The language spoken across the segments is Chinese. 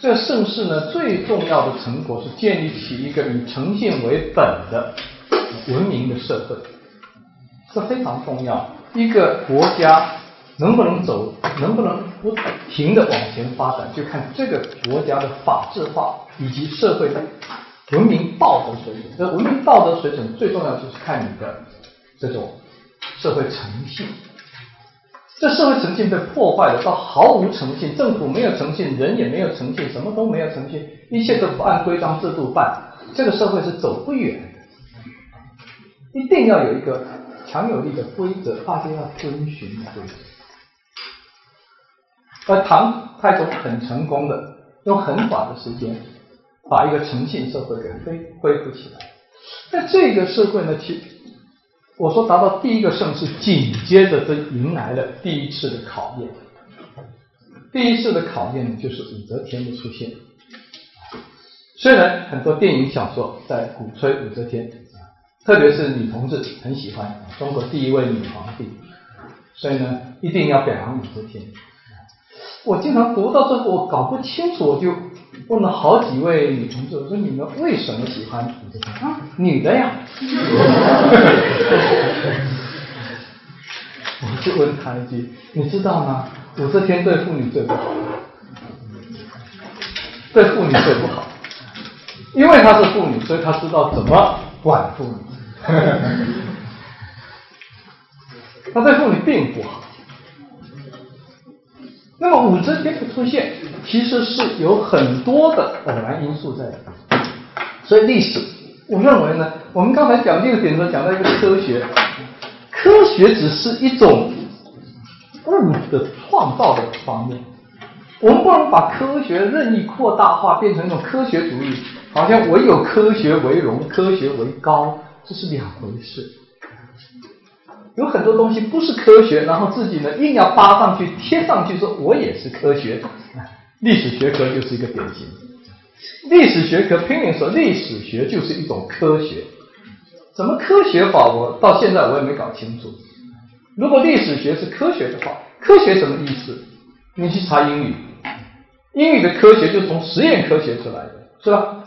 这盛世呢，最重要的成果是建立起一个以诚信为本的文明的社会，这非常重要。一个国家能不能走，能不能不停的往前发展，就看这个国家的法治化以及社会的文明道德水准。这文明道德水准最重要就是看你的这种社会诚信。这社会诚信被破坏了，到毫无诚信，政府没有诚信，人也没有诚信，什么都没有诚信，一切都不按规章制度办，这个社会是走不远的。一定要有一个强有力的规则，大家要遵循的规则。而唐太宗很成功的，用很短的时间把一个诚信社会给恢恢复起来。那这个社会呢，其我说达到第一个盛世，紧接着就迎来了第一次的考验。第一次的考验呢，就是武则天的出现。虽然很多电影小说在鼓吹武则天，特别是女同志很喜欢中国第一位女皇帝，所以呢，一定要表扬武则天。我经常读到这个，我搞不清楚，我就。问了好几位女同志，我说你们为什么喜欢武则天啊？女的呀。我就问他一句，你知道吗？武则天对妇女最不好，对妇女最不好，因为她是妇女，所以她知道怎么管妇女。她对妇女并不好。那么武则天的出现，其实是有很多的偶然因素在里面。所以历史，我认为呢，我们刚才讲这个点的时候，讲到一个科学，科学只是一种物的创造的方面，我们不能把科学任意扩大化，变成一种科学主义，好像唯有科学为荣，科学为高，这是两回事。有很多东西不是科学，然后自己呢硬要扒上去贴上去，说我也是科学。历史学科就是一个典型。历史学科拼命说历史学就是一种科学，怎么科学法？我到现在我也没搞清楚。如果历史学是科学的话，科学什么意思？你去查英语，英语的科学就从实验科学出来的，是吧？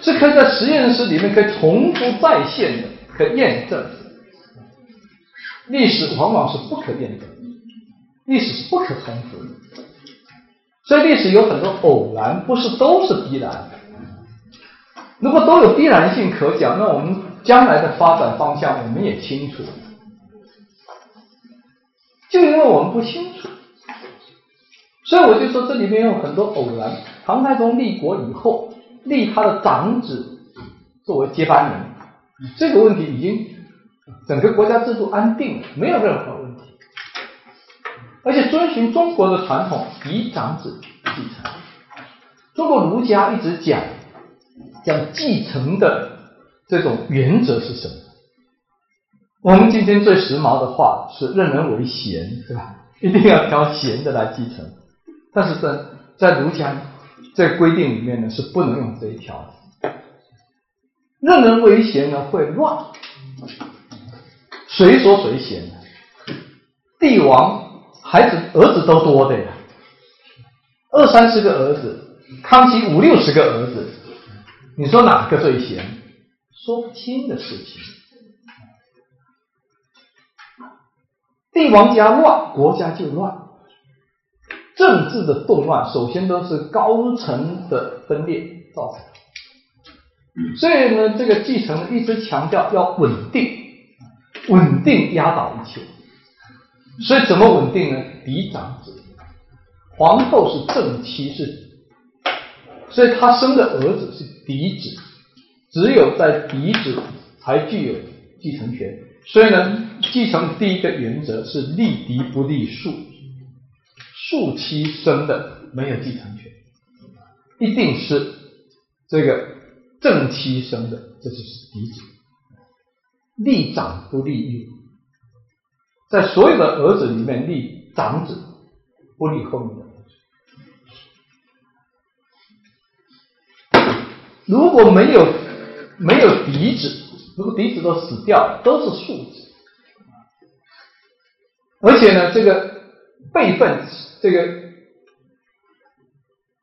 是可以在实验室里面可以重复再现的，可验证。历史往往是不可验证，历史是不可重复的，所以历史有很多偶然，不是都是必然的。如果都有必然性可讲，那我们将来的发展方向我们也清楚。就因为我们不清楚，所以我就说这里面有很多偶然。唐太宗立国以后，立他的长子作为接班人，这个问题已经。整个国家制度安定了，没有任何问题，而且遵循中国的传统，嫡长子继承。中国儒家一直讲讲继承的这种原则是什么？我们今天最时髦的话是任人唯贤，对吧？一定要挑贤的来继承。但是在在儒家这规定里面呢，是不能用这一条的。任人唯贤呢，会乱。谁说谁贤呢？帝王孩子儿子都多的呀，二三十个儿子，康熙五六十个儿子，你说哪个最贤？说不清的事情。帝王家乱，国家就乱。政治的动乱，首先都是高层的分裂造成。所以呢，这个继承一直强调要稳定。稳定压倒一切，所以怎么稳定呢？嫡长子，皇后是正妻，是，所以她生的儿子是嫡子，只有在嫡子才具有继承权。所以呢，继承第一个原则是立嫡不立庶，庶妻生的没有继承权，一定是这个正妻生的，这就是嫡子。立长不立幼，在所有的儿子里面立长子，不立后面的如果没有没有嫡子，如果嫡子都死掉，都是庶子。而且呢，这个辈分，这个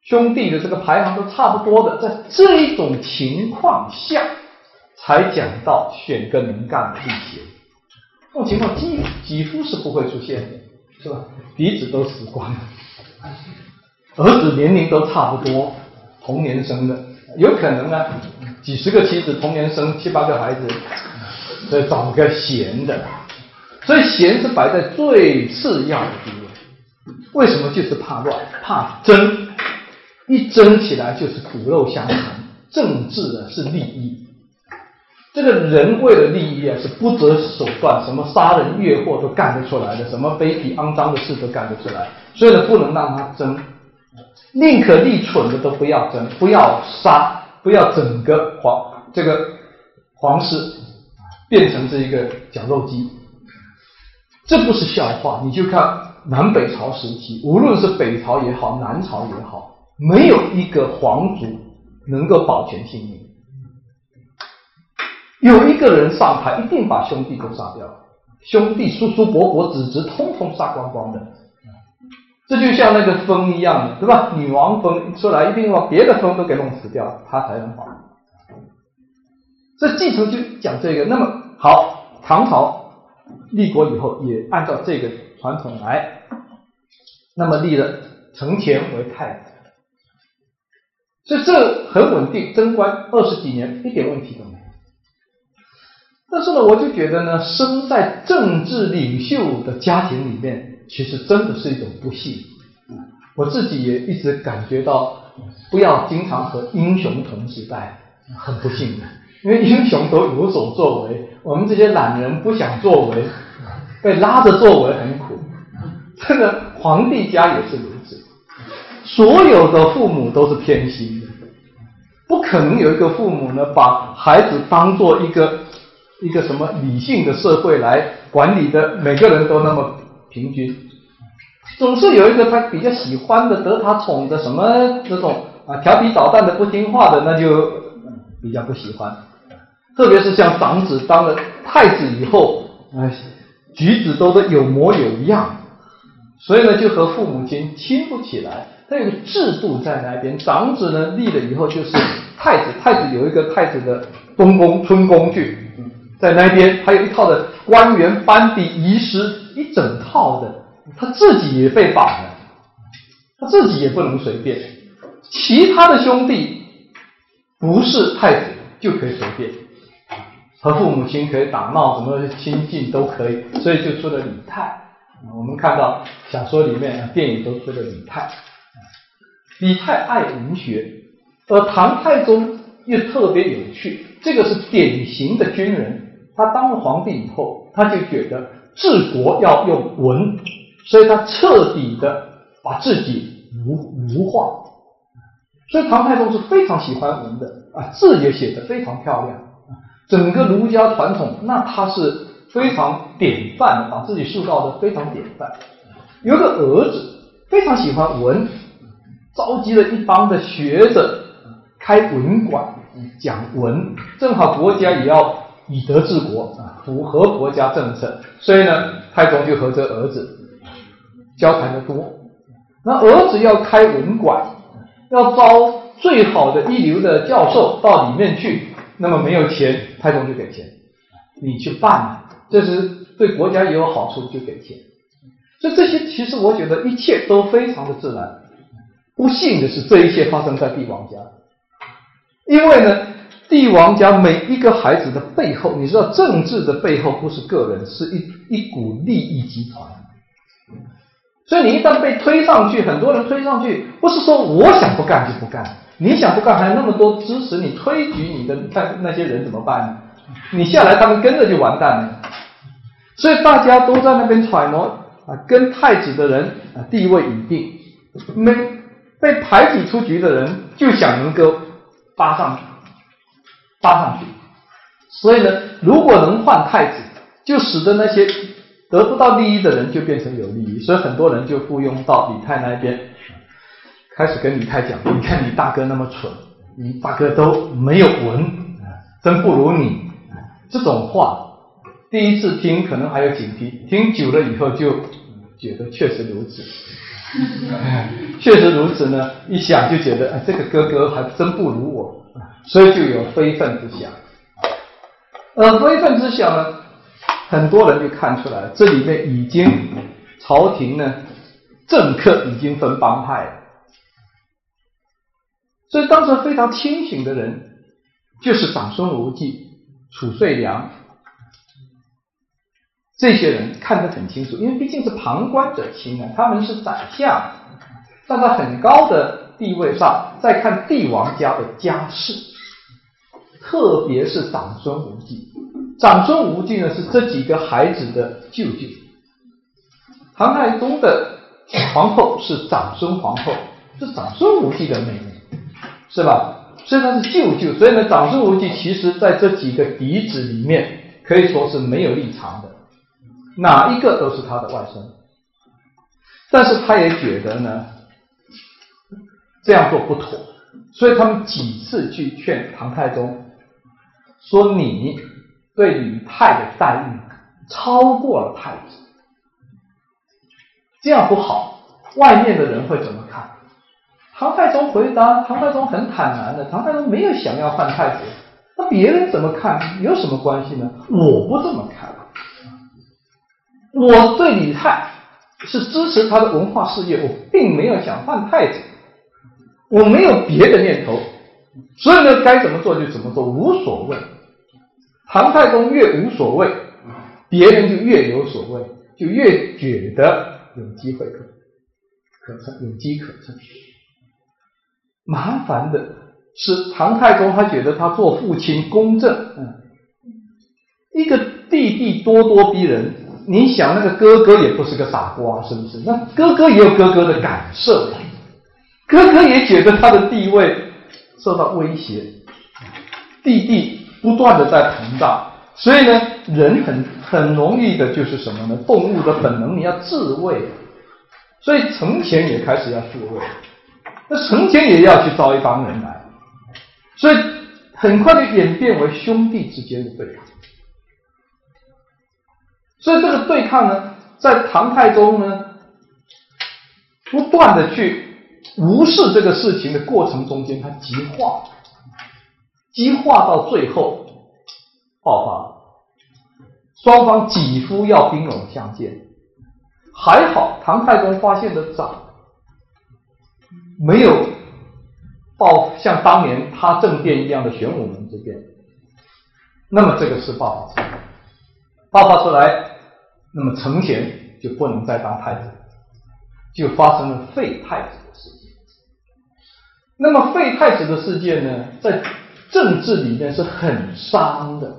兄弟的这个排行都差不多的，在这一种情况下，才讲到选个能干的弟贤。这种情况几几乎是不会出现的，是吧？嫡子都死光了，儿子年龄都差不多，同年生的，有可能呢，几十个妻子同年生七八个孩子，所以找个贤的，所以贤是摆在最次要的地位。为什么？就是怕乱，怕争。一争起来就是骨肉相残，政治啊是利益，这个人为了利益啊是不择手段，什么杀人越货都干得出来的，什么卑鄙肮脏的事都干得出来，所以呢不能让他争，宁可立蠢的都不要整，不要杀，不要整个皇这个皇室变成这一个绞肉机，这不是笑话，你就看南北朝时期，无论是北朝也好，南朝也好。没有一个皇族能够保全性命。有一个人上台，一定把兄弟都杀掉，兄弟叔叔伯伯子侄通通杀光光的。这就像那个风一样的，对吧？女王风出来，一定把别的风都给弄死掉，他才能保。这继承就讲这个。那么好，唐朝立国以后，也按照这个传统来，那么立了承乾为太子。所以这很稳定，贞观二十几年一点问题都没有。但是呢，我就觉得呢，生在政治领袖的家庭里面，其实真的是一种不幸。我自己也一直感觉到，不要经常和英雄同时代，很不幸的。因为英雄都有所作为，我们这些懒人不想作为，被拉着作为很苦。这个皇帝家也是如此。所有的父母都是偏心的，不可能有一个父母呢，把孩子当做一个一个什么理性的社会来管理的，每个人都那么平均，总是有一个他比较喜欢的，得他宠的什么这种啊调皮捣蛋的不听话的，那就比较不喜欢。特别是像长子当了太子以后，啊举止都是有模有样，所以呢就和父母亲亲不起来。他有个制度在那边，长子呢立了以后就是太子，太子有一个太子的东宫、春宫去，在那边还有一套的官员班底遗失，一整套的，他自己也被绑了，他自己也不能随便，其他的兄弟不是太子就可以随便，和父母亲可以打闹，什么亲近都可以，所以就出了李泰。我们看到小说里面、电影都出了李泰。李泰爱文学，而唐太宗又特别有趣，这个是典型的军人。他当了皇帝以后，他就觉得治国要用文，所以他彻底的把自己儒儒化。所以唐太宗是非常喜欢文的啊，字也写得非常漂亮。整个儒家传统，那他是非常典范的，把自己塑造的非常典范。有个儿子非常喜欢文。召集了一帮的学者开文馆讲文，正好国家也要以德治国啊，符合国家政策，所以呢，太宗就和这儿子交谈的多。那儿子要开文馆，要招最好的一流的教授到里面去，那么没有钱，太宗就给钱，你去办，这是对国家也有好处，就给钱。所以这些其实我觉得一切都非常的自然。不幸的是，这一切发生在帝王家，因为呢，帝王家每一个孩子的背后，你知道，政治的背后不是个人，是一一股利益集团。所以你一旦被推上去，很多人推上去，不是说我想不干就不干，你想不干，还有那么多支持你推举你的那那些人怎么办呢？你下来，他们跟着就完蛋了。所以大家都在那边揣摩啊，跟太子的人啊地位已定，没。被排挤出局的人就想能够扒上去，扒上去。所以呢，如果能换太子，就使得那些得不到利益的人就变成有利益。所以很多人就附庸到李泰那边，开始跟李泰讲：“你看你大哥那么蠢，你大哥都没有文，真不如你。”这种话第一次听可能还有警惕，听久了以后就觉得确实如此。确实如此呢，一想就觉得，哎，这个哥哥还真不如我，所以就有非分之想。而非分之想呢，很多人就看出来，这里面已经朝廷呢，政客已经分帮派了。所以当时非常清醒的人，就是长孙无忌、褚遂良。这些人看得很清楚，因为毕竟是旁观者清啊，他们是宰相，站在很高的地位上，在看帝王家的家事，特别是长孙无忌。长孙无忌呢，是这几个孩子的舅舅。唐太宗的皇后是长孙皇后，是长孙无忌的妹妹，是吧？所以他是舅舅，所以呢，长孙无忌其实在这几个嫡子里面，可以说是没有立场的。哪一个都是他的外甥，但是他也觉得呢，这样做不妥，所以他们几次去劝唐太宗，说你对李泰的待遇超过了太子，这样不好，外面的人会怎么看？唐太宗回答，唐太宗很坦然的，唐太宗没有想要犯太子，那别人怎么看有什么关系呢？我不这么看。我对李泰是支持他的文化事业，我并没有想犯太子，我没有别的念头，所以呢，该怎么做就怎么做，无所谓。唐太宗越无所谓，别人就越有所谓，就越觉得有机会可可乘，有机可乘。麻烦的是，唐太宗他觉得他做父亲公正，嗯，一个弟弟咄咄逼人。你想那个哥哥也不是个傻瓜，是不是？那哥哥也有哥哥的感受，哥哥也觉得他的地位受到威胁，弟弟不断的在膨胀，所以呢，人很很容易的就是什么呢？动物的本能，你要自卫，所以成前也开始要自卫，那成前也要去招一帮人来，所以很快就演变为兄弟之间的对抗。所以这个对抗呢，在唐太宗呢不断的去无视这个事情的过程中间，它激化，激化到最后爆发，双方几乎要兵戎相见。还好唐太宗发现的早，没有爆像当年他政变一样的玄武门之变，那么这个事爆发，爆发出来。那么成贤就不能再当太子，就发生了废太子的事件。那么废太子的事件呢，在政治里面是很伤的。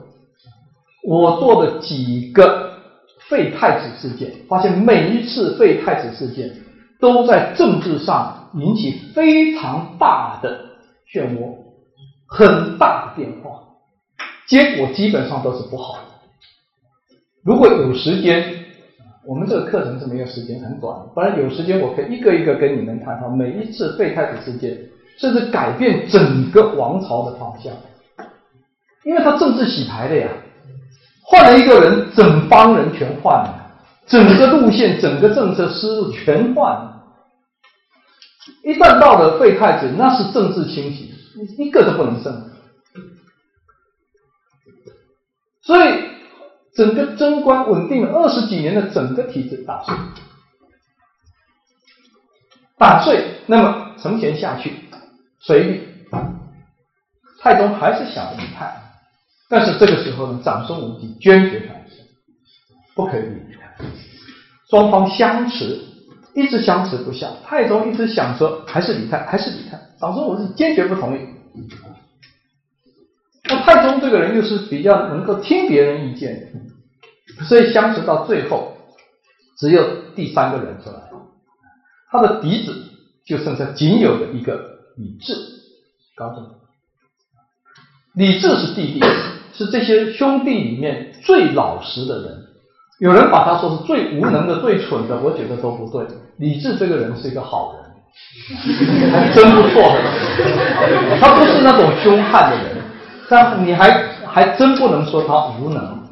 我做的几个废太子事件，发现每一次废太子事件都在政治上引起非常大的漩涡，很大的变化，结果基本上都是不好的。如果有时间，我们这个课程是没有时间，很短。不然有时间，我可以一个一个跟你们谈哈，每一次废太子事件，甚至改变整个王朝的方向，因为他政治洗牌的呀，换了一个人，整帮人全换了，整个路线、整个政策思路全换了。一旦到了废太子，那是政治清洗，一个都不能剩。所以。整个贞观稳定了二十几年的整个体制打碎，打碎，那么承前下去，随意，太宗还是想离开，但是这个时候呢，长孙无忌坚决反对，不可以离开，双方相持，一直相持不下，太宗一直想说还是离开，还是离开，长孙无忌坚决不同意。那太宗这个人又是比较能够听别人意见的，所以相持到最后，只有第三个人出来，他的嫡子就剩下仅有的一个李治，高宗。李治是弟弟，是这些兄弟里面最老实的人。有人把他说是最无能的、最蠢的，我觉得都不对。李治这个人是一个好人，还真不错，他不是那种凶悍的人。但你还还真不能说他无能，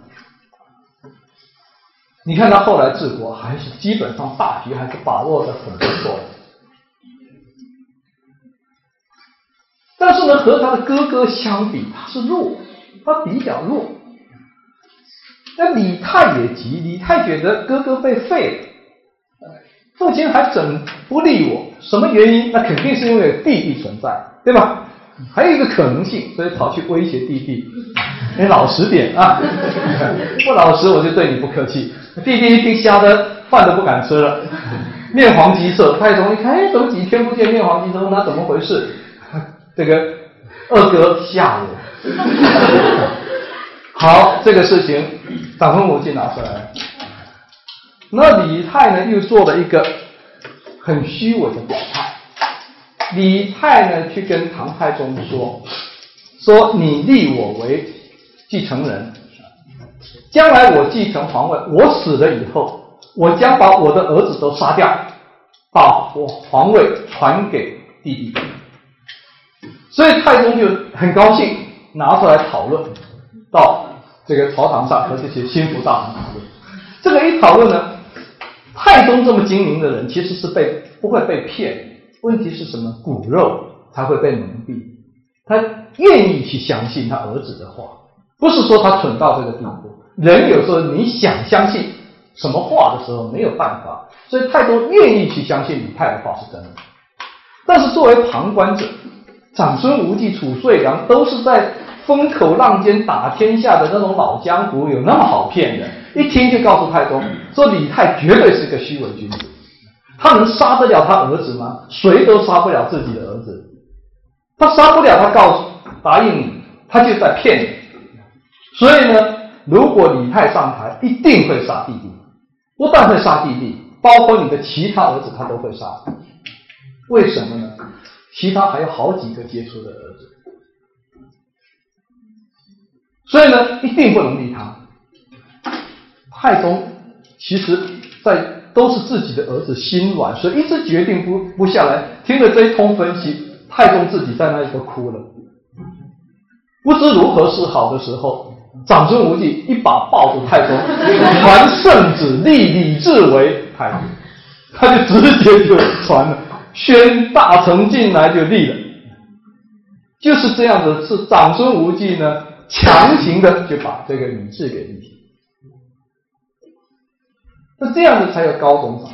你看他后来治国，还是基本上大局还是把握的很不错。但是呢，和他的哥哥相比，他是弱，他比较弱。那李泰也急，李泰觉得哥哥被废了，父亲还整不理我，什么原因？那肯定是因为弟弟存在，对吧？还有一个可能性，所以跑去威胁弟弟，你老实点啊，不老实我就对你不客气。弟弟一听，吓得饭都不敢吃了，面黄肌瘦。太宗一看，哎，怎么几天不见面黄肌瘦？那怎么回事？这个二哥吓我。好，这个事情长孙无忌拿出来了。那李泰呢，又做了一个很虚伪的表态。李泰呢，去跟唐太宗说：“说你立我为继承人，将来我继承皇位，我死了以后，我将把我的儿子都杀掉，把我皇位传给弟弟。”所以太宗就很高兴，拿出来讨论，到这个朝堂上和这些心腹大臣讨论。这个一讨论呢，太宗这么精明的人，其实是被不会被骗。问题是什么？骨肉才会被蒙蔽。他愿意去相信他儿子的话，不是说他蠢到这个地步。人有时候你想相信什么话的时候，没有办法。所以太宗愿意去相信李泰的话是真的。但是作为旁观者，长孙无忌、褚遂良都是在风口浪尖打天下的那种老江湖，有那么好骗的？一听就告诉太宗说李泰绝对是个虚伪君子，他能杀得了他儿子吗？谁都杀不了自己的儿子，他杀不了，他告诉答应你，他就在骗你。所以呢，如果李泰上台，一定会杀弟弟，不但会杀弟弟，包括你的其他儿子，他都会杀。为什么呢？其他还有好几个接触的儿子，所以呢，一定不能立他。太宗其实，在都是自己的儿子心软，所以一直决定不不下来。听了这一通分析，太宗自己在那里都哭了，不知如何是好的时候，长孙无忌一把抱住太宗，传圣旨立李治为太子，他就直接就传了。宣大臣进来就立了，就是这样子。是长孙无忌呢，强行的就把这个李治给立起。那这样子才有高宗长。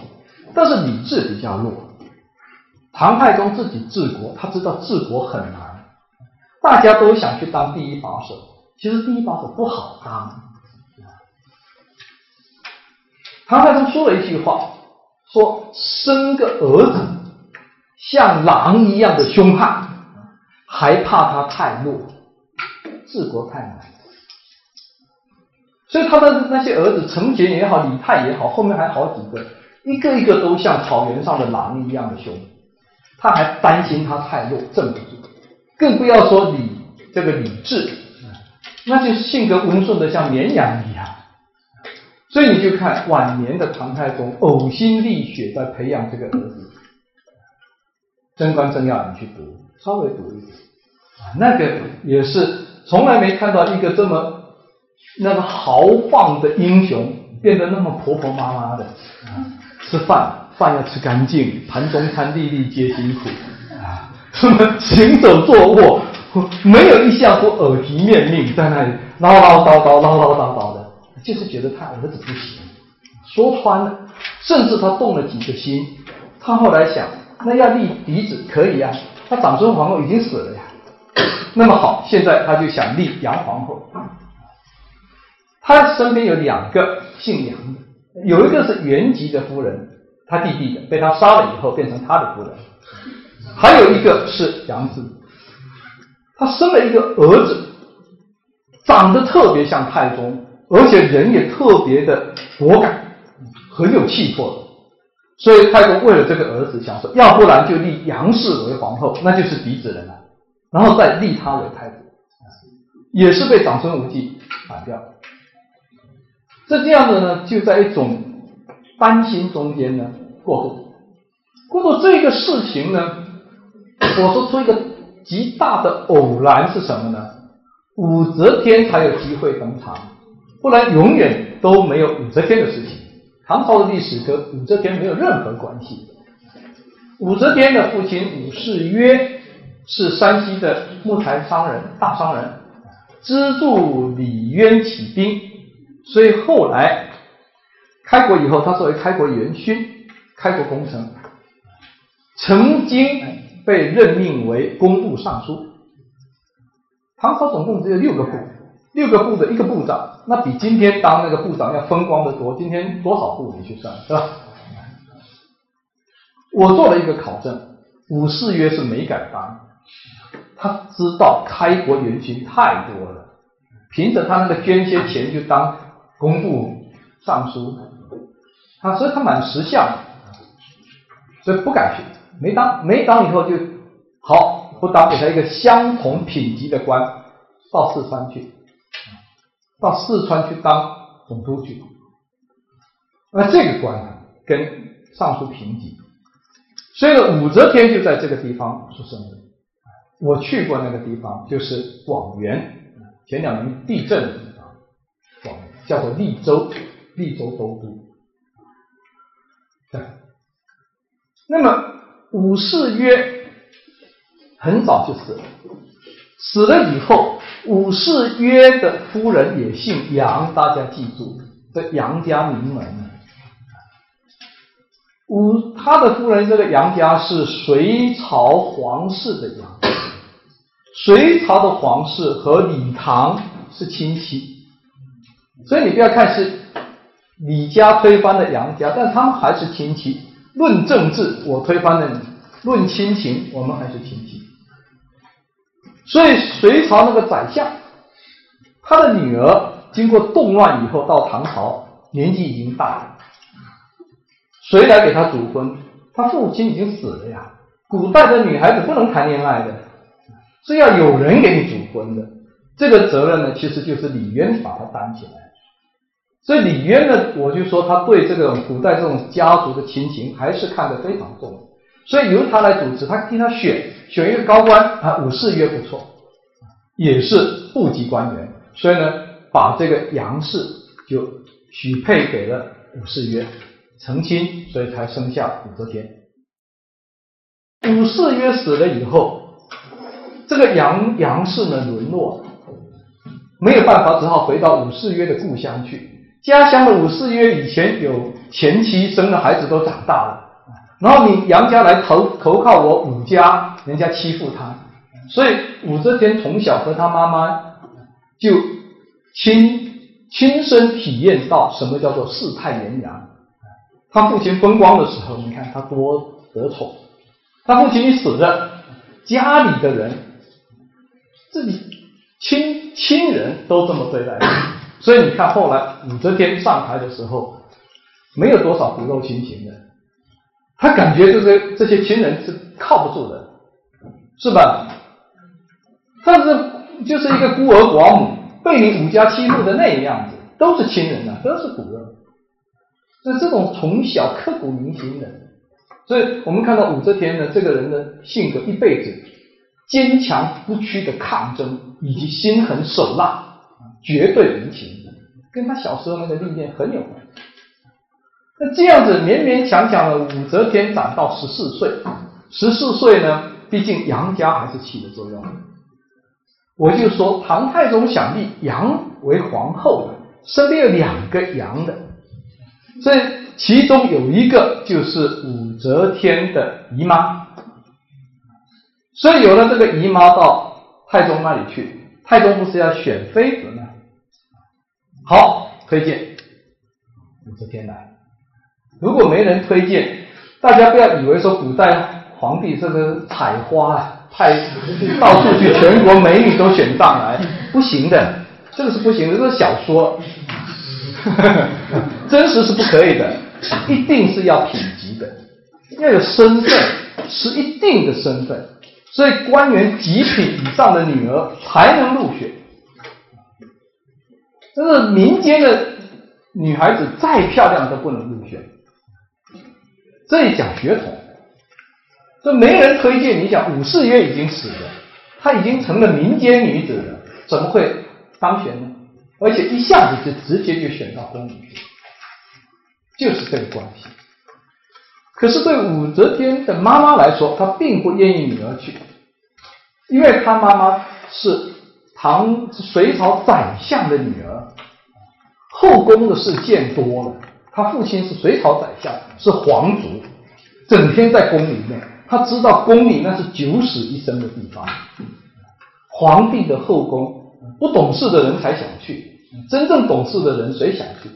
但是李治比较弱，唐太宗自己治国，他知道治国很难，大家都想去当第一把手，其实第一把手不好当。唐太宗说了一句话，说生个儿子。像狼一样的凶悍，还怕他太弱，治国太难。所以他的那些儿子，成杰也好，李泰也好，后面还好几个，一个一个都像草原上的狼一样的凶。他还担心他太弱，镇不住。更不要说李这个李治，那就性格温顺的像绵羊一样。所以你就看晚年的唐太宗呕心沥血在培养这个儿子。贞观政要你去读，稍微读一读。啊，那个也是从来没看到一个这么那个豪放的英雄变得那么婆婆妈妈的。啊，吃饭饭要吃干净，盘中餐粒粒皆辛苦。啊，什么行走坐卧没有一项不耳提面命，在那里唠唠叨叨唠唠叨叨的，就是觉得他儿子不行，说穿了，甚至他动了几个心，他后来想。那要立嫡子可以呀，他长孙皇后已经死了呀。那么好，现在他就想立杨皇后。他身边有两个姓杨的，有一个是原籍的夫人，他弟弟的，被他杀了以后变成他的夫人。还有一个是杨志，他生了一个儿子，长得特别像太宗，而且人也特别的果敢，很有气魄。所以太宗为了这个儿子，想说，要不然就立杨氏为皇后，那就是嫡子人了，然后再立他为太子，也是被长孙无忌反掉。这这样的呢，就在一种担心中间呢过渡。过渡这个事情呢，我说出一个极大的偶然是什么呢？武则天才有机会登场，不然永远都没有武则天的事情。唐朝的历史和武则天没有任何关系。武则天的父亲武士曰是山西的木材商人、大商人，资助李渊起兵，所以后来开国以后，他作为开国元勋，开国功臣，曾经被任命为工部尚书。唐朝总共只有六个部，六个部的一个部长，那比今天当那个部长要风光的多。今天多少部你去算，是吧？我做了一个考证，武士约是没敢当，他知道开国元勋太多了，凭着他那个捐些钱就当工部尚书，他所以他蛮识相，所以不敢去，没当，没当以后就好。不当，给他一个相同品级的官，到四川去，到四川去当总督去。那这个官呢，跟尚书平级。所以，武则天就在这个地方出生的。我去过那个地方，就是广元，前两年地震的地方，广叫做利州，利州都督。对。那么武士曰。很早就死了，死了以后，武士约的夫人也姓杨，大家记住，这杨家名门。武他的夫人这个杨家是隋朝皇室的杨，隋朝的皇室和李唐是亲戚，所以你不要看是李家推翻了杨家，但他们还是亲戚。论政治，我推翻了你；论亲情，我们还是亲戚。所以隋朝那个宰相，他的女儿经过动乱以后到唐朝，年纪已经大了，谁来给他主婚？他父亲已经死了呀。古代的女孩子不能谈恋爱的，是要有人给你主婚的。这个责任呢，其实就是李渊把他担起来。所以李渊呢，我就说他对这个古代这种家族的亲情还是看得非常重。所以由他来主持，他替他选选一个高官啊，武士约不错，也是部级官员，所以呢，把这个杨氏就许配给了武士约，成亲，所以才生下武则天。武士约死了以后，这个杨杨氏呢沦落，没有办法，只好回到武士约的故乡去。家乡的武士约以前有前妻，生的孩子都长大了。然后你杨家来投投靠我武家，人家欺负他，所以武则天从小和他妈妈就亲亲身体验到什么叫做世态炎凉。他父亲风光的时候，你看他多得宠；他父亲一死了，家里的人自己亲亲人都这么对待他，所以你看后来武则天上台的时候，没有多少骨肉亲情的。他感觉就是这些亲人是靠不住的，是吧？但是就是一个孤儿寡母，被你武家欺负的那个样子，都是亲人呐，都是骨肉。所以这种从小刻骨铭心的，所以我们看到武则天呢，这个人的性格，一辈子坚强不屈的抗争，以及心狠手辣，绝对无情，跟他小时候那个历练很有关。那这样子勉勉强强的，武则天长到十四岁，十四岁呢，毕竟杨家还是起了作用。我就说唐太宗想立杨为皇后，身边有两个杨的，所以其中有一个就是武则天的姨妈，所以有了这个姨妈到太宗那里去，太宗不是要选妃子吗？好，推荐武则天来。如果没人推荐，大家不要以为说古代皇帝这个采花啊，派 到处去，全国美女都选上来，不行的，这个是不行的，这是小说，真实是不可以的，一定是要品级的，要有身份，是一定的身份，所以官员极品以上的女儿才能入选，这是民间的女孩子再漂亮都不能入选。这一讲血统，这没人推荐。你讲武士也已经死了，她已经成了民间女子了，怎么会当选呢？而且一下子就直接就选到宫里去。就是这个关系。可是对武则天的妈妈来说，她并不愿意女儿去，因为她妈妈是唐隋朝宰相的女儿，后宫的事见多了。他父亲是隋朝宰相，是皇族，整天在宫里面，他知道宫里那是九死一生的地方。皇帝的后宫，不懂事的人才想去，真正懂事的人谁想去？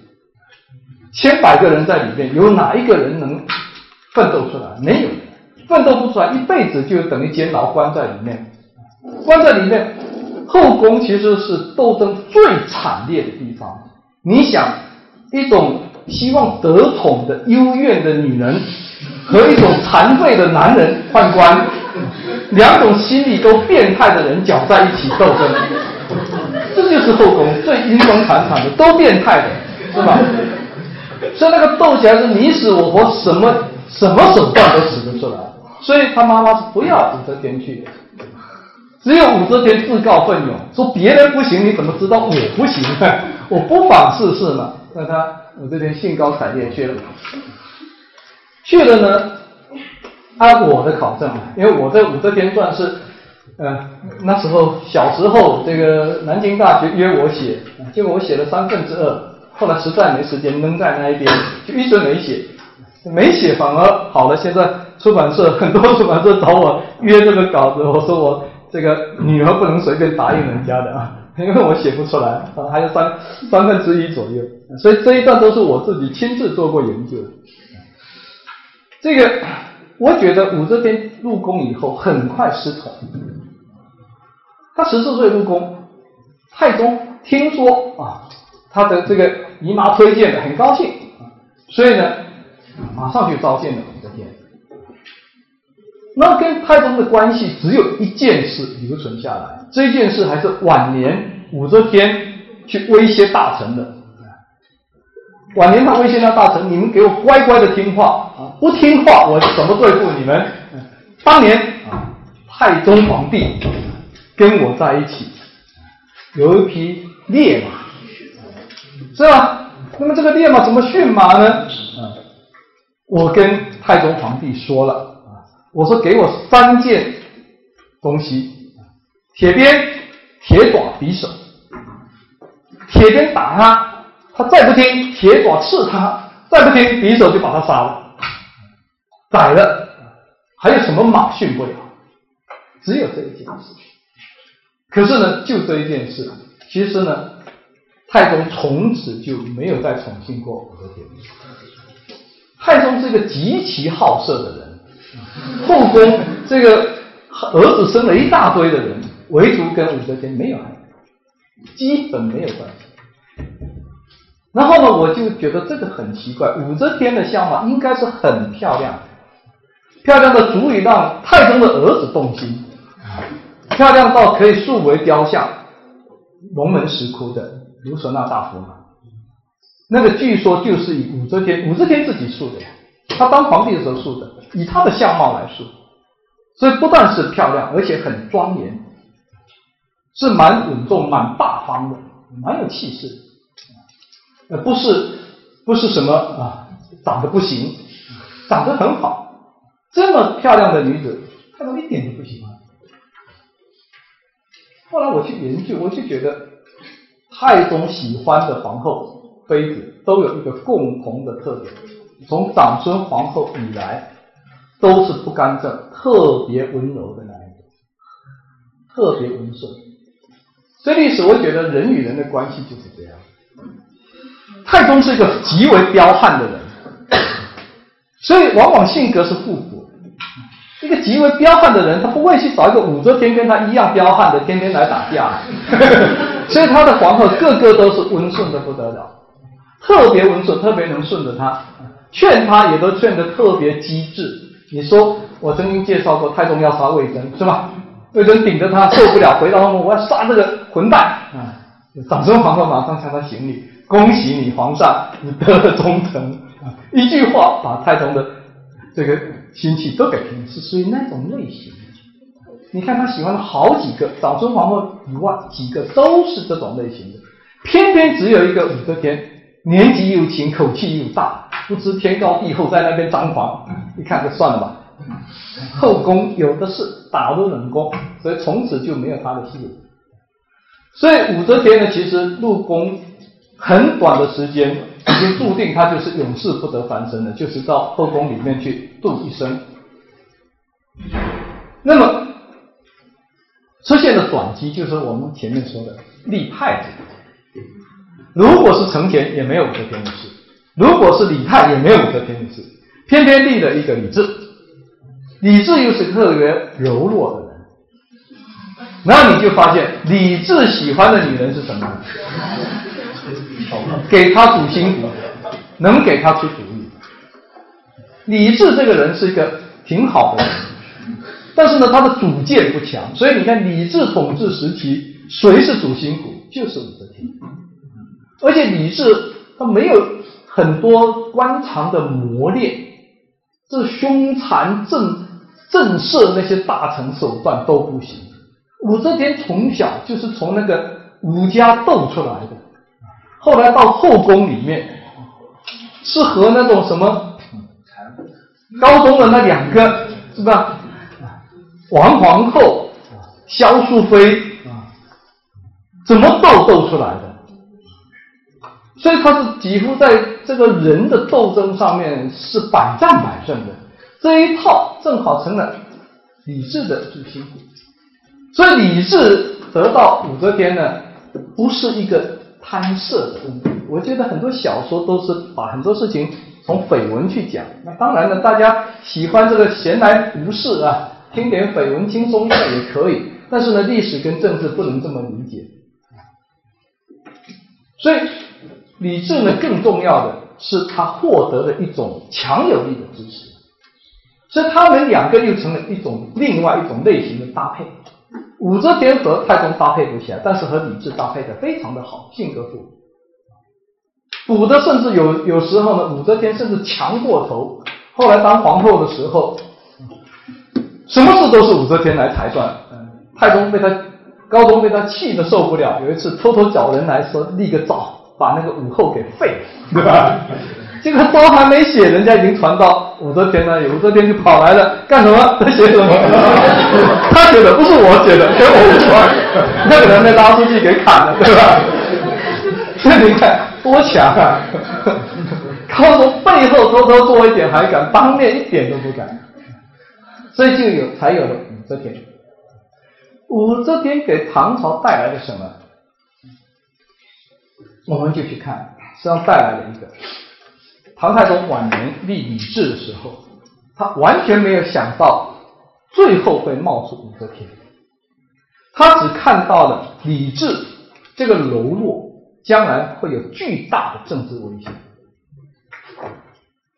千百个人在里面，有哪一个人能奋斗出来？没有，奋斗不出来，一辈子就等于监牢关在里面。关在里面，后宫其实是斗争最惨烈的地方。你想，一种希望得宠的幽怨的女人，和一种残废的男人宦官。两种心理都变态的人搅在一起斗争，这就是后宫最阴风惨惨的，都变态的，是吧？所以那个斗起来是你死我活，什么什么手段都使得出来。所以他妈妈是不要武则天去的，只有武则天自告奋勇说别人不行，你怎么知道我不行？我不妨试试嘛。那他我这边兴高采烈去了，去了呢。按我的考证，因为我这《武则天传》是，呃，那时候小时候这个南京大学约我写，结果我写了三分之二，后来实在没时间扔在那一边，就一直没写，没写反而好了。现在出版社很多出版社找我约这个稿子，我说我这个女儿不能随便答应人家的啊，因为我写不出来，啊，还有三三分之一左右，所以这一段都是我自己亲自做过研究，这个。我觉得武则天入宫以后很快失宠，她十四岁入宫，太宗听说啊，她的这个姨妈推荐的，很高兴，所以呢，马上就召见了武则天。那跟太宗的关系只有一件事留存下来，这件事还是晚年武则天去威胁大臣的。晚年他威胁那大臣：“你们给我乖乖的听话啊！不听话，我怎么对付你们？”当年啊，太宗皇帝跟我在一起，有一匹烈马，是吧？那么这个烈马怎么驯马呢？啊，我跟太宗皇帝说了啊，我说给我三件东西：铁鞭、铁爪、匕首。铁鞭打他。他再不听，铁爪刺他；再不听，匕首就把他杀了。宰了，还有什么马驯不了？只有这一件事情。可是呢，就这一件事，其实呢，太宗从此就没有再宠幸过武则天。太宗是一个极其好色的人，后宫这个儿子生了一大堆的人，唯独跟武则天没有爱，基本没有关系。然后呢，我就觉得这个很奇怪。武则天的相貌应该是很漂亮，漂亮的足以让太宗的儿子动心，漂亮到可以塑为雕像。龙门石窟的卢舍那大佛嘛，那个据说就是以武则天，武则天自己塑的呀，她当皇帝的时候塑的，以她的相貌来塑，所以不但是漂亮，而且很庄严，是蛮稳重、蛮大方的，蛮有气势。呃，不是，不是什么啊，长得不行，长得很好，这么漂亮的女子，太宗一点都不喜欢。后来我去研究，我就觉得，太宗喜欢的皇后、妃子都有一个共同的特点，从长孙皇后以来，都是不干政、特别温柔的那一种，特别温顺。所以历史，我觉得人与人的关系就是这样。太宗是一个极为彪悍的人，所以往往性格是互补。一个极为彪悍的人，他不会去找一个武则天跟他一样彪悍的，天天来打架。所以他的皇后个个都是温顺的不得了，特别温顺，特别能顺着他，劝他也都劝得特别机智。你说我曾经介绍过，太宗要杀魏征是吧？魏征顶着他受不了，回到后面我要杀这个混蛋啊！长孙皇后马上向他行礼。恭喜你，皇上，你得了忠臣啊！一句话把太宗的这个心气都给平了，是属于那种类型。你看他喜欢了好几个，长孙皇后以外几个都是这种类型的，偏偏只有一个武则天，年纪又轻，口气又大，不知天高地厚，在那边张狂，一看就算了吧。后宫有的是打入冷宫，所以从此就没有他的戏了。所以武则天呢，其实入宫很短的时间，已经注定他就是永世不得翻身的，就是到后宫里面去度一生。那么出现的转机，就是我们前面说的立太子。如果是成田，也没有武则天的事；如果是李泰，也没有武则天的事。偏偏立了一个李治，李治又是特别柔弱的人。那你就发现，李治喜欢的女人是什么？给他主心骨，能给他出主意。李治这个人是一个挺好的人，但是呢，他的主见不强。所以你看，李治统治时期，谁是主心骨？就是武则天。而且李治他没有很多官场的磨练，这凶残震震慑那些大臣手段都不行。武则天从小就是从那个武家斗出来的，后来到后宫里面，是和那种什么高中的那两个是吧？王皇后、萧淑妃怎么斗斗出来的？所以他是几乎在这个人的斗争上面是百战百胜的，这一套正好成了李治的主心骨。所以李治得到武则天呢，不是一个贪色的问题。我觉得很多小说都是把很多事情从绯闻去讲。那当然了，大家喜欢这个闲来无事啊，听点绯闻轻松一下也可以。但是呢，历史跟政治不能这么理解。所以。李治呢，更重要的是他获得了一种强有力的支持，所以他们两个又成了一种另外一种类型的搭配。武则天和太宗搭配不起来，但是和李治搭配的非常的好，性格补，补的甚至有有时候呢，武则天甚至强过头。后来当皇后的时候，什么事都是武则天来裁断。太宗被他高宗被他气的受不了，有一次偷偷找人来说立个诏。把那个武后给废了，对吧？这个刀还没写，人家已经传到武则天那里，武则天就跑来了，干什么？在写什么？他写的不是我写的，跟我无关。那个人被拉出去给砍了，对吧？这你看多强啊！靠从背后偷偷做一点，还敢当面一点都不敢，所以就有才有了武则天。武则天给唐朝带来了什么？我们就去看，实际上带来了一个唐太宗晚年立李治的时候，他完全没有想到最后会冒出武则天，他只看到了李治这个柔弱，将来会有巨大的政治危险。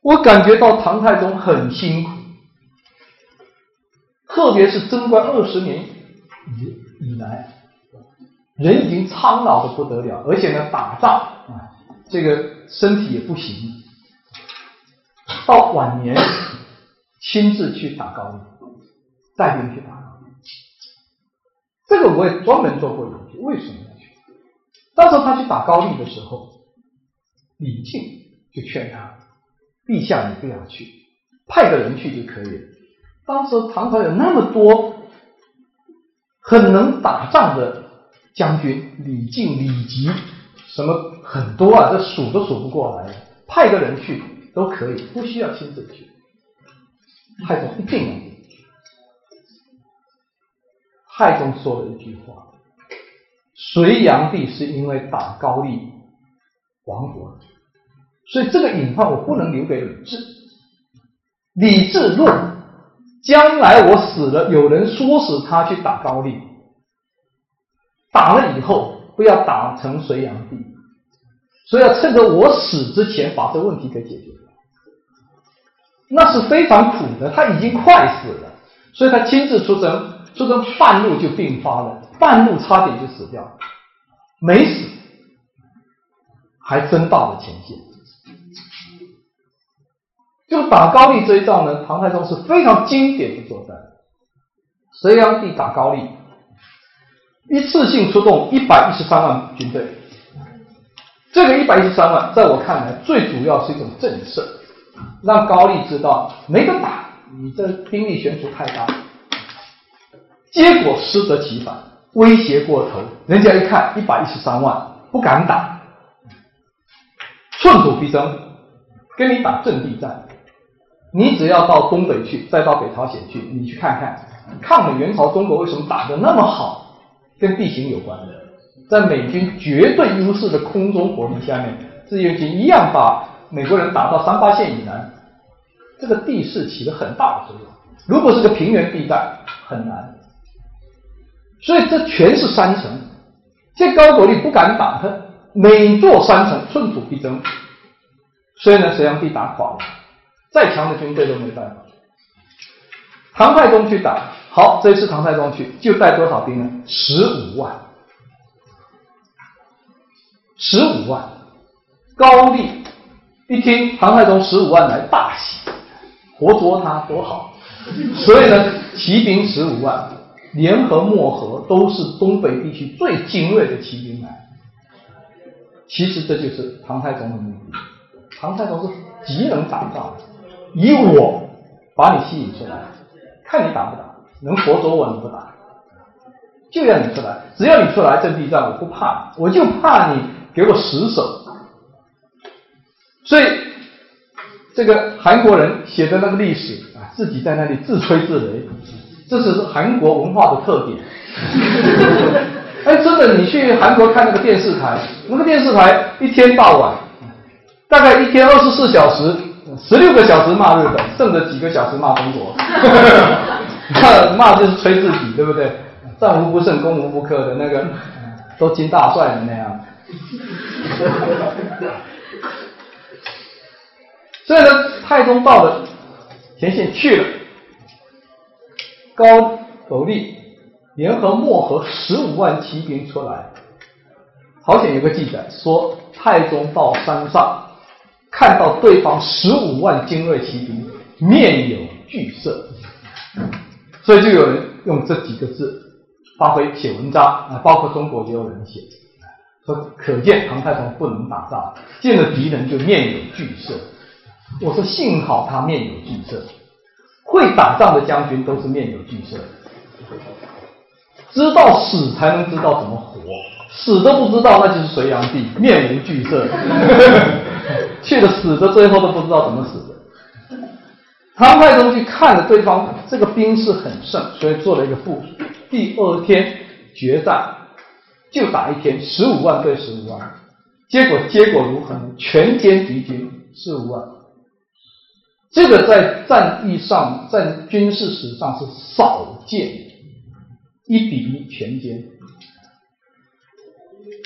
我感觉到唐太宗很辛苦，特别是贞观二十年以以来。人已经苍老的不得了，而且呢，打仗啊，这个身体也不行。到晚年，亲自去打高丽，带兵去打高丽。这个我也专门做过研究，为什么要去？当时他去打高丽的时候，李靖就劝他：“陛下，你不要去，派个人去就可以了。”当时唐朝有那么多很能打仗的。将军李靖、李吉，什么很多啊，这数都数不过来。派个人去都可以，不需要亲自去。太宗一定要太宗说了一句话：“隋炀帝是因为打高丽亡国了，所以这个隐患我不能留给李治。李治论将来我死了，有人说死他去打高丽。”打了以后，不要打成隋炀帝，所以要趁着我死之前把这问题给解决。那是非常苦的，他已经快死了，所以他亲自出征，出征半路就病发了，半路差点就死掉。了，没死，还真到了前线。就打高丽这一仗呢，唐太宗是非常经典的作战，隋炀帝打高丽。一次性出动一百一十三万军队，这个一百一十三万，在我看来，最主要是一种震慑，让高丽知道没得打，你这兵力悬殊太大。结果适得其反，威胁过头，人家一看一百一十三万，不敢打，寸土必争，跟你打阵地战。你只要到东北去，再到北朝鲜去，你去看看，抗美援朝中国为什么打得那么好，跟地形有关的。在美军绝对优势的空中火力下面，志愿军一样把美国人打到三八线以南，这个地势起了很大的作用。如果是个平原地带，很难。所以这全是山城，这高句丽不敢打他，每座山城寸土必争，所以呢，隋炀帝打垮了。再强的军队都没办法。唐太宗去打，好，这一次唐太宗去就带多少兵呢？十五万，十五万。高丽一听唐太宗十五万来，大喜，活捉他多好。所以呢，骑兵十五万，联合漠河，都是东北地区最精锐的骑兵来。其实这就是唐太宗的目的。唐太宗是极能打仗。以我把你吸引出来，看你打不打，能活捉我你不打，就要你出来，只要你出来阵地战，我不怕，我就怕你给我死守。所以这个韩国人写的那个历史啊，自己在那里自吹自擂，这只是韩国文化的特点。哎，真的，你去韩国看那个电视台，那个电视台一天到晚，大概一天二十四小时。十六个小时骂日本，剩着几个小时骂中国，骂骂就是吹自己，对不对？战无不胜，攻无不克的那个，都金大帅的那样。所以呢，太宗到了前线去了，高句丽联合漠河十五万骑兵出来，好险有个记载说太宗到山上。看到对方十五万精锐骑兵，面有惧色，所以就有人用这几个字发挥写文章啊，包括中国也有人写，说可见唐太宗不能打仗，见了敌人就面有惧色。我说幸好他面有惧色，会打仗的将军都是面有惧色，知道死才能知道怎么活，死都不知道那就是隋炀帝面无惧色。去了死的，最后都不知道怎么死的。唐太宗去看了对方这个兵势很盛，所以做了一个部署。第二天决战，就打一天，十五万对十五万，结果结果如何呢？全歼敌军十五万。这个在战役上，在军事史上是少见，一比一全歼。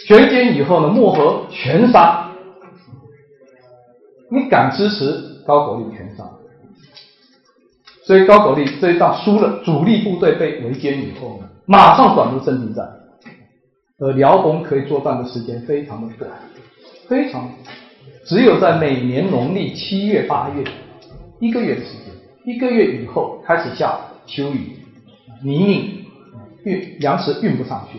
全歼以后呢，漠河全杀。你敢支持高句丽全杀，所以高句丽这一仗输了，主力部队被围歼以后呢，马上转入阵地战，而辽东可以作战的时间非常的短，非常只有在每年农历七月八月一个月的时间，一个月以后开始下秋雨泥泞，运粮食运不上去，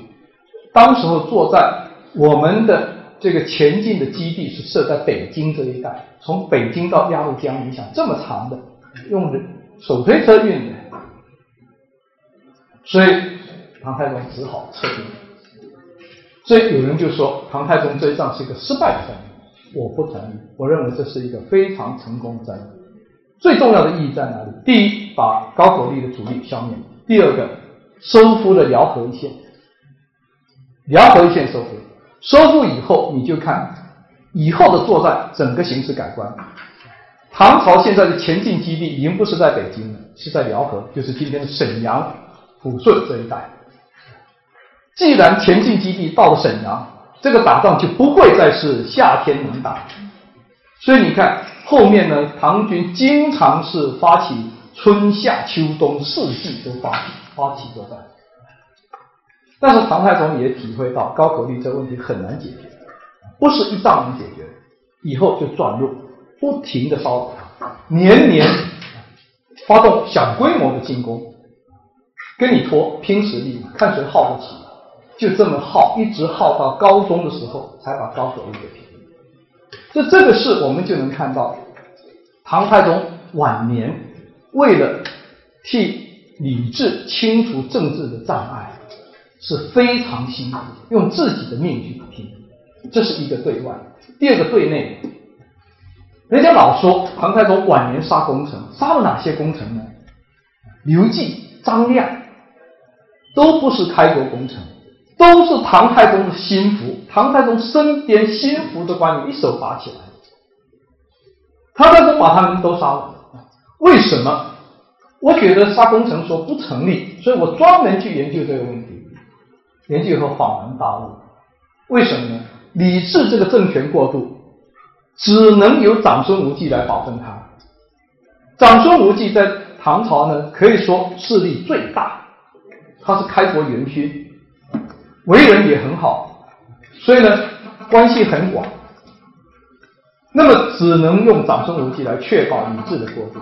当时候作战我们的。这个前进的基地是设在北京这一带，从北京到鸭绿江，你想这么长的，用人手推车运的，所以唐太宗只好撤兵。所以有人就说唐太宗这一仗是一个失败的战役，我不同意，我认为这是一个非常成功的战役。最重要的意义在哪里？第一，把高句丽的主力消灭；第二个，收复了辽河一线，辽河一线收复。收复以后，你就看以后的作战，整个形势改观。唐朝现在的前进基地已经不是在北京了，是在辽河，就是今天的沈阳、抚顺这一带。既然前进基地到了沈阳，这个打仗就不会再是夏天能打。所以你看后面呢，唐军经常是发起春夏秋冬四季都发起发起作战。但是唐太宗也体会到高句丽这问题很难解决，不是一仗能解决，以后就转入不停的骚扰，年年发动小规模的进攻，跟你拖拼实力，看谁耗得起，就这么耗，一直耗到高宗的时候才把高句丽给平。这这个事我们就能看到，唐太宗晚年为了替李治清除政治的障碍，是非常辛苦，用自己的命去拼。这是一个对外，第二个对内。人家老说唐太宗晚年杀功臣，杀了哪些功臣呢？刘季、张亮都不是开国功臣，都是唐太宗的心腹。唐太宗身边心腹的官员一手拔起来，唐太宗把他们都杀了。为什么？我觉得杀功臣说不成立，所以我专门去研究这个问题。研究以后恍然大悟，为什么呢？李治这个政权过渡，只能由长孙无忌来保证他。长孙无忌在唐朝呢，可以说势力最大，他是开国元勋，为人也很好，所以呢，关系很广。那么只能用长孙无忌来确保李治的过渡。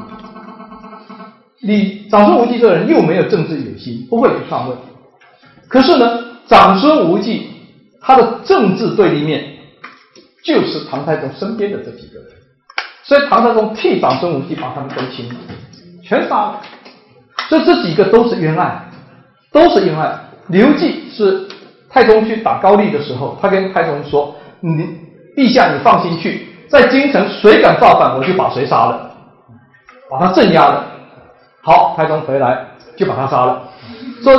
李长孙无忌这个人又没有政治野心，不会去篡位。可是呢，长孙无忌他的政治对立面就是唐太宗身边的这几个人，所以唐太宗替长孙无忌把他们都清了，全杀了。所以这几个都是冤案，都是冤案。刘季是太宗去打高丽的时候，他跟太宗说：“你陛下，你放心去，在京城谁敢造反，我就把谁杀了，把他镇压了。”好，太宗回来就把他杀了，说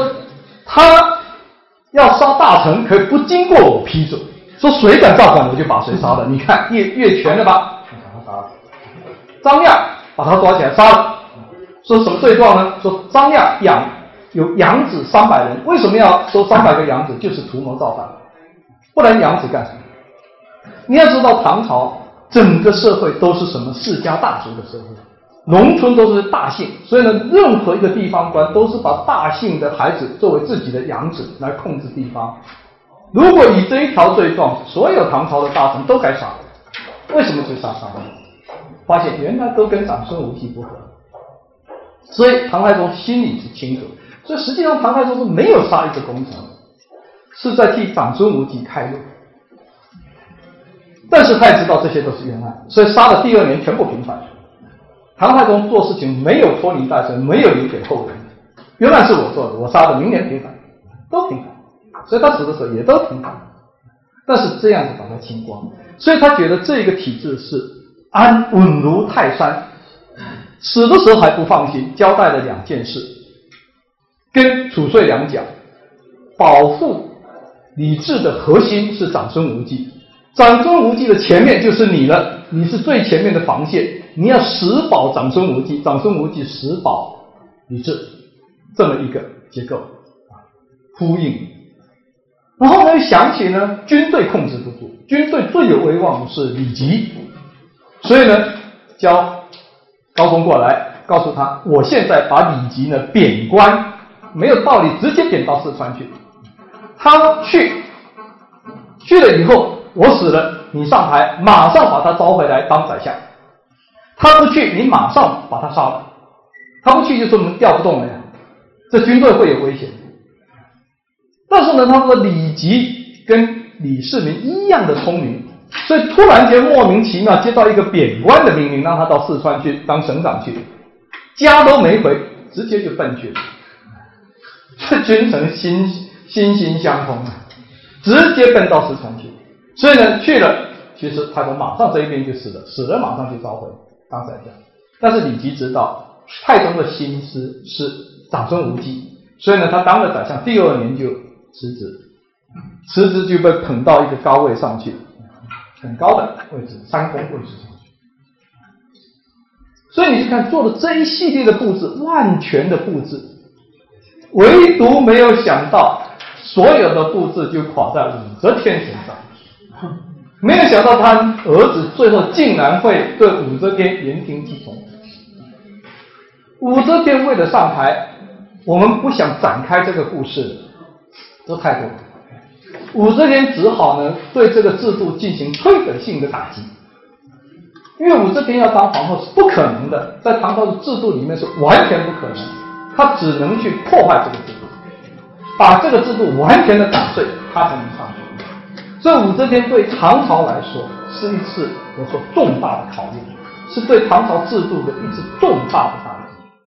他要杀大臣，可以不经过我批准，说谁敢造反，我就把谁杀了。你看越越权了吧？把他杀了。张亮把他抓起来杀了，说什么罪状呢？说张亮养有养子三百人，为什么要收三百个养子？就是图谋造反，不然养子干什么？你要知道，唐朝整个社会都是什么世家大族的社会。农村都是大姓，所以呢，任何一个地方官都是把大姓的孩子作为自己的养子来控制地方。如果以这一条罪状，所有唐朝的大臣都该杀。为什么去杀他？发现原来都跟长孙无忌不和，所以唐太宗心里是清楚。这实际上唐太宗是没有杀一个功臣，是在替长孙无忌开路。但是他也知道这些都是冤案，所以杀了第二年全部平反。唐太宗做事情没有拖泥带水，没有留给后人。原来是我做的，我杀的，明年平反，都平反。所以他死的时候也都平反，但是这样子把他清光。所以他觉得这个体制是安稳如泰山。死的时候还不放心，交代了两件事，跟褚遂良讲，保护李治的核心是长孙无忌，长孙无忌的前面就是你了，你是最前面的防线。你要死保长孙无忌，长孙无忌死保李治，这么一个结构啊，呼应。然后呢，又想起呢，军队控制不住，军队最有威望的是李吉，所以呢，叫高宗过来，告诉他，我现在把李吉呢贬官，没有道理，直接贬到四川去。他去，去了以后，我死了，你上台，马上把他招回来当宰相。他不去，你马上把他杀了。他不去，就说明调不动了呀。这军队会有危险。但是呢，他说李吉跟李世民一样的聪明，所以突然间莫名其妙接到一个贬官的命令，让他到四川去当省长去，家都没回，直接就奔去了。这君臣心心心相通啊，直接奔到四川去。所以呢，去了，其实他从马上这一边就死了，死了马上就召回。当宰相，但是李吉知道太宗的心思是长孙无忌，所以呢，他当了宰相，第二年就辞职，辞职就被捧到一个高位上去，很高的位置，三公位置上去。所以你去看做的这一系列的布置，万全的布置，唯独没有想到所有的布置就垮在武则天身上。没有想到他儿子最后竟然会对武则天言听计从。武则天为了上台，我们不想展开这个故事，这太多。武则天只好呢对这个制度进行摧毁性的打击，因为武则天要当皇后是不可能的，在唐朝的制度里面是完全不可能，他只能去破坏这个制度，把这个制度完全的打碎，他才能上去。所以武则天对唐朝来说是一次我说重大的考验，是对唐朝制度的一次重大的打击。